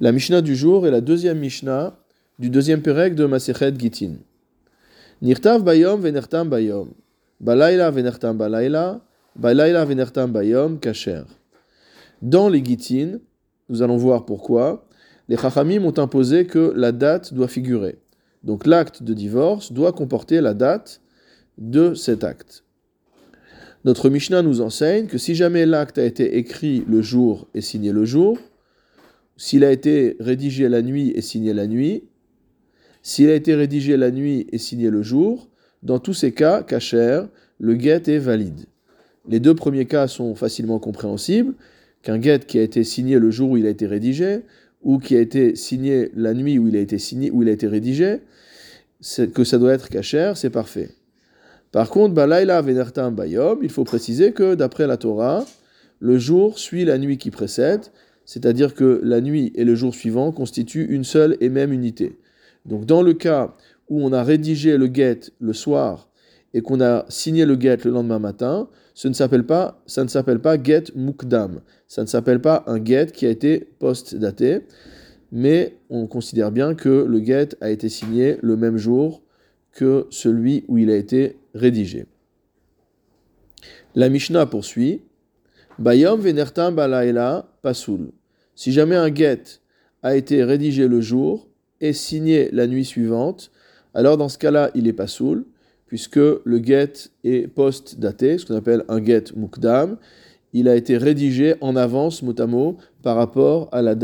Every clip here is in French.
La Mishnah du jour est la deuxième Mishnah du deuxième Perek de Masechet Gitin. Nirtav bayom venertam bayom. Balayla venertam balayla. Venertam bayom kasher. Dans les Gitin, nous allons voir pourquoi, les Chachamim ont imposé que la date doit figurer. Donc l'acte de divorce doit comporter la date de cet acte. Notre Mishnah nous enseigne que si jamais l'acte a été écrit le jour et signé le jour, s'il a été rédigé la nuit et signé la nuit, s'il a été rédigé la nuit et signé le jour, dans tous ces cas, kacher, le get est valide. Les deux premiers cas sont facilement compréhensibles, qu'un get qui a été signé le jour où il a été rédigé, ou qui a été signé la nuit où il a été signé, où rédigé, que ça doit être kacher, c'est parfait. Par contre, il faut préciser que d'après la Torah, le jour suit la nuit qui précède, c'est-à-dire que la nuit et le jour suivant constituent une seule et même unité. Donc dans le cas où on a rédigé le get le soir et qu'on a signé le get le lendemain matin, ça ne s'appelle pas get mukdam, ça ne s'appelle pas un get qui a été post-daté, mais on considère bien que le get a été signé le même jour que celui où il a été rédigé. La Mishnah poursuit Bayom venertam balaela pasul. Si jamais un get a été rédigé le jour et signé la nuit suivante, alors dans ce cas-là, il est pasoul, puisque le get est post-daté, ce qu'on appelle un get mukdam. Il a été rédigé en avance, mot à par rapport à la,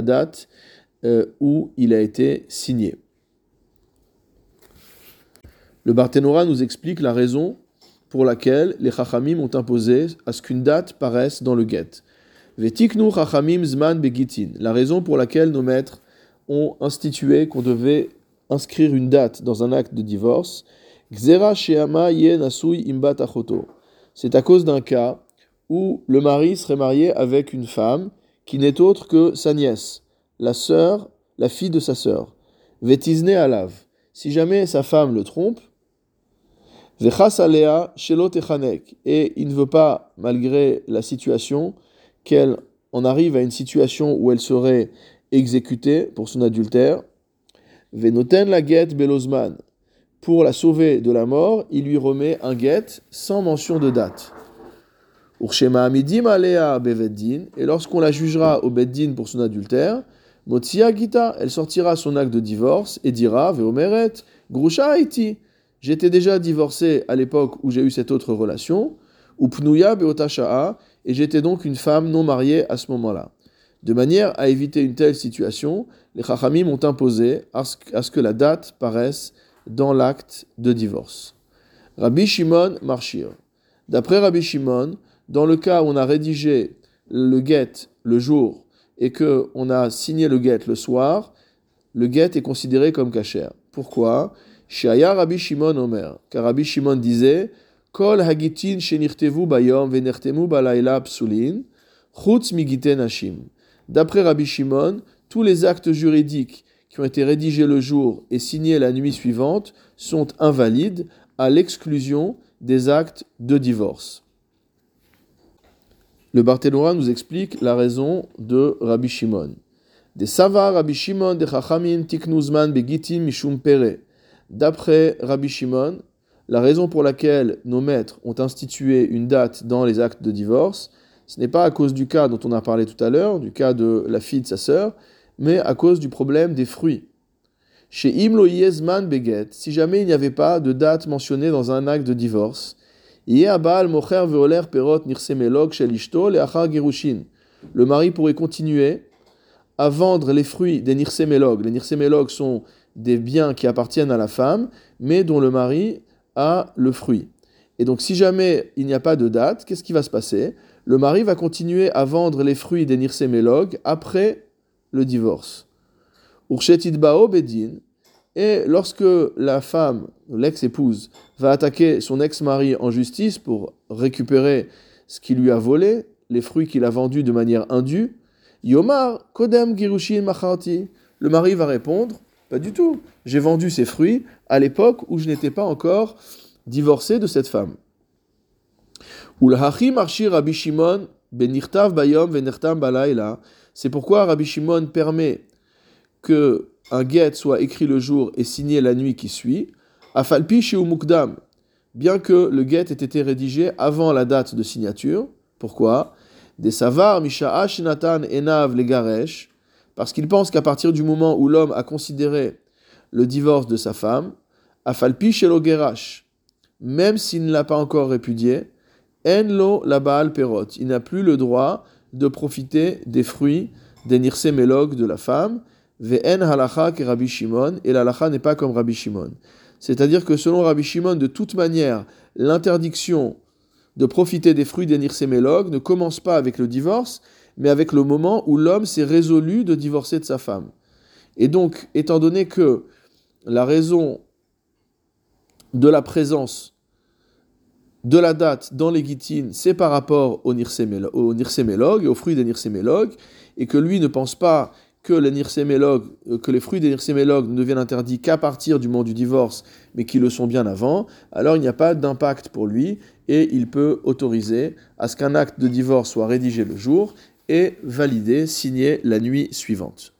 date euh, où il a été signé. Le Barthénora nous explique la raison pour laquelle les Chachamim ont imposé à ce qu'une date paraisse dans le get. Vetiknu Zman Begitin. La raison pour laquelle nos maîtres ont institué qu'on devait inscrire une date dans un acte de divorce. Xera Sheama Yen Asui Imbat. C'est à cause d'un cas où le mari serait marié avec une femme qui n'est autre que sa nièce, la sœur, la fille de sa sœur. Vetizne Alav. Si jamais sa femme le trompe, et il ne veut pas, malgré la situation, qu'elle en arrive à une situation où elle serait exécutée pour son adultère. Venoten la get belozman. Pour la sauver de la mort, il lui remet un get sans mention de date. Urshema amidim alea beveddin. Et lorsqu'on la jugera au beddin pour son adultère, Motsia Gita, elle sortira son acte de divorce et dira Veomeret, Grusha Haiti. J'étais déjà divorcé à l'époque où j'ai eu cette autre relation, ou pnuya beotasha'a, et j'étais donc une femme non mariée à ce moment-là. De manière à éviter une telle situation, les Chachamim ont imposé à ce que la date paraisse dans l'acte de divorce. Rabbi Shimon Marshir. D'après Rabbi Shimon, dans le cas où on a rédigé le get le jour et que on a signé le get le soir, le get est considéré comme cachère. Pourquoi? Shaya Rabbi Shimon Omer, car Rabbi Shimon disait D'après Rabbi Shimon, tous les actes juridiques qui ont été rédigés le jour et signés la nuit suivante sont invalides à l'exclusion des actes de divorce. Le Barthénora nous explique la raison de Rabbi Shimon. Des savar Rabbi Shimon de mishum pere. D'après Rabbi Shimon, la raison pour laquelle nos maîtres ont institué une date dans les actes de divorce, ce n'est pas à cause du cas dont on a parlé tout à l'heure, du cas de la fille de sa sœur, mais à cause du problème des fruits. Chez Imlo Yezman Beget, si jamais il n'y avait pas de date mentionnée dans un acte de divorce, le mari pourrait continuer à vendre les fruits des nirsemelog. Les nirsemelog sont des biens qui appartiennent à la femme, mais dont le mari le fruit. Et donc si jamais il n'y a pas de date, qu'est-ce qui va se passer? Le mari va continuer à vendre les fruits des nirsémélog après le divorce. Bedin, et lorsque la femme, l'ex-épouse, va attaquer son ex-mari en justice pour récupérer ce qu'il lui a volé, les fruits qu'il a vendus de manière indue, Yomar Kodem Girushin Macharti, le mari va répondre pas du tout. J'ai vendu ces fruits à l'époque où je n'étais pas encore divorcé de cette femme. Bayom C'est pourquoi Rabbi Shimon permet que un get soit écrit le jour et signé la nuit qui suit, afalpi Mukdam, bien que le get ait été rédigé avant la date de signature. Pourquoi? Des savars misha'a shinatan enav legaresh, parce qu'il pense qu'à partir du moment où l'homme a considéré le divorce de sa femme, afalpi chez gerash, même s'il ne l'a pas encore répudié, en lo la baal perot, il n'a plus le droit de profiter des fruits des nirsémélog de la femme, ve'en halacha que Rabbi Shimon, et l'halacha n'est pas comme Rabbi Shimon. C'est-à-dire que selon Rabbi Shimon, de toute manière, l'interdiction de profiter des fruits des nirsémélog ne commence pas avec le divorce, mais avec le moment où l'homme s'est résolu de divorcer de sa femme. Et donc, étant donné que la raison de la présence de la date dans les guitines, c'est par rapport au nirsémélog et aux fruits des nirsémélog, et que lui ne pense pas que les, euh, que les fruits des nirsémélog ne deviennent interdits qu'à partir du moment du divorce, mais qu'ils le sont bien avant, alors il n'y a pas d'impact pour lui, et il peut autoriser à ce qu'un acte de divorce soit rédigé le jour et validé, signé la nuit suivante.